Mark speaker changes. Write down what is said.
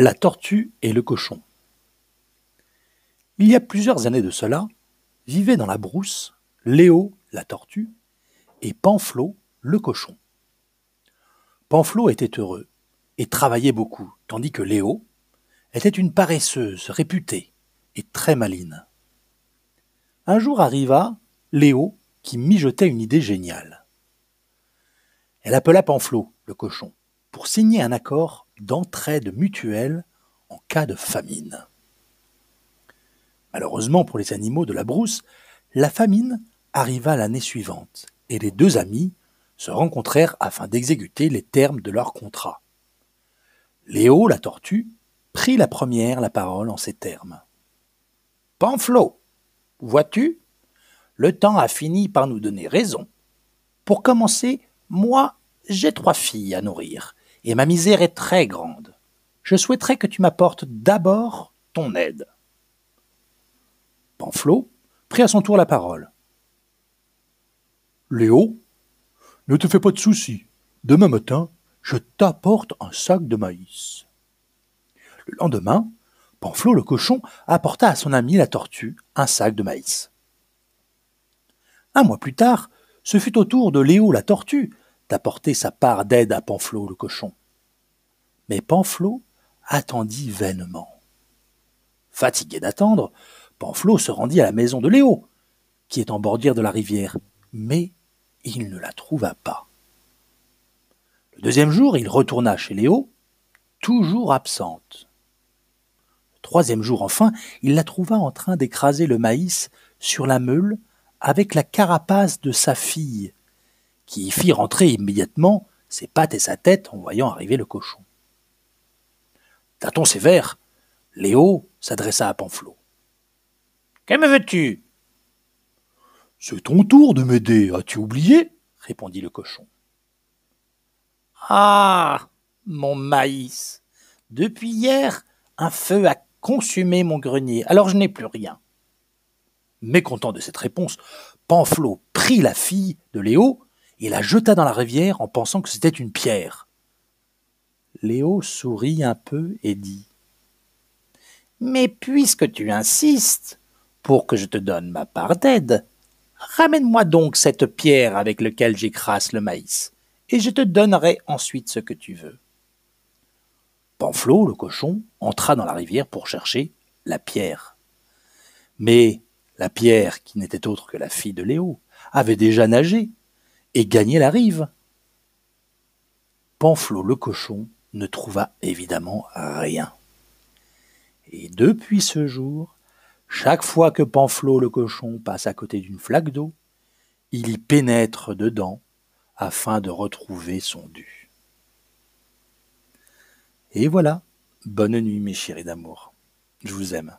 Speaker 1: La tortue et le cochon. Il y a plusieurs années de cela, vivaient dans la brousse Léo, la tortue, et Pamphlo, le cochon. Pamphlo était heureux et travaillait beaucoup, tandis que Léo était une paresseuse réputée et très maline. Un jour arriva Léo qui mijotait une idée géniale. Elle appela Pamphlo, le cochon, pour signer un accord d'entraide mutuelle en cas de famine. Malheureusement pour les animaux de la brousse, la famine arriva l'année suivante et les deux amis se rencontrèrent afin d'exécuter les termes de leur contrat. Léo, la tortue, prit la première la parole en ces termes. Pamphlo, vois-tu, le temps a fini par nous donner raison. Pour commencer, moi, j'ai trois filles à nourrir et ma misère est très grande. Je souhaiterais que tu m'apportes d'abord ton aide. Pamphlo prit à son tour la parole. Léo, ne te fais pas de soucis. Demain matin, je t'apporte un sac de maïs. Le lendemain, Pamphlo le cochon apporta à son ami la tortue un sac de maïs. Un mois plus tard, ce fut au tour de Léo la tortue d'apporter sa part d'aide à Pamphlo le cochon. Mais Pamphlo attendit vainement. Fatigué d'attendre, Pamphlo se rendit à la maison de Léo, qui est en bordure de la rivière, mais il ne la trouva pas. Le deuxième jour, il retourna chez Léo, toujours absente. Le troisième jour, enfin, il la trouva en train d'écraser le maïs sur la meule avec la carapace de sa fille, qui y fit rentrer immédiatement ses pattes et sa tête en voyant arriver le cochon. D'un ton sévère, Léo s'adressa à Pamphlo. Que me veux-tu? C'est ton tour de m'aider, as-tu oublié? répondit le cochon. Ah mon maïs Depuis hier, un feu a consumé mon grenier, alors je n'ai plus rien. Mécontent de cette réponse, Pamphlo prit la fille de Léo et la jeta dans la rivière en pensant que c'était une pierre. Léo sourit un peu et dit Mais puisque tu insistes, pour que je te donne ma part d'aide, ramène-moi donc cette pierre avec laquelle j'écrase le maïs, et je te donnerai ensuite ce que tu veux. Pamphlo, le cochon, entra dans la rivière pour chercher la pierre. Mais la pierre, qui n'était autre que la fille de Léo, avait déjà nagé et gagné la rive. Pamphlo le cochon ne trouva évidemment rien. Et depuis ce jour, chaque fois que Pamphlo le cochon passe à côté d'une flaque d'eau, il y pénètre dedans afin de retrouver son dû. Et voilà, bonne nuit mes chéris d'amour. Je vous aime.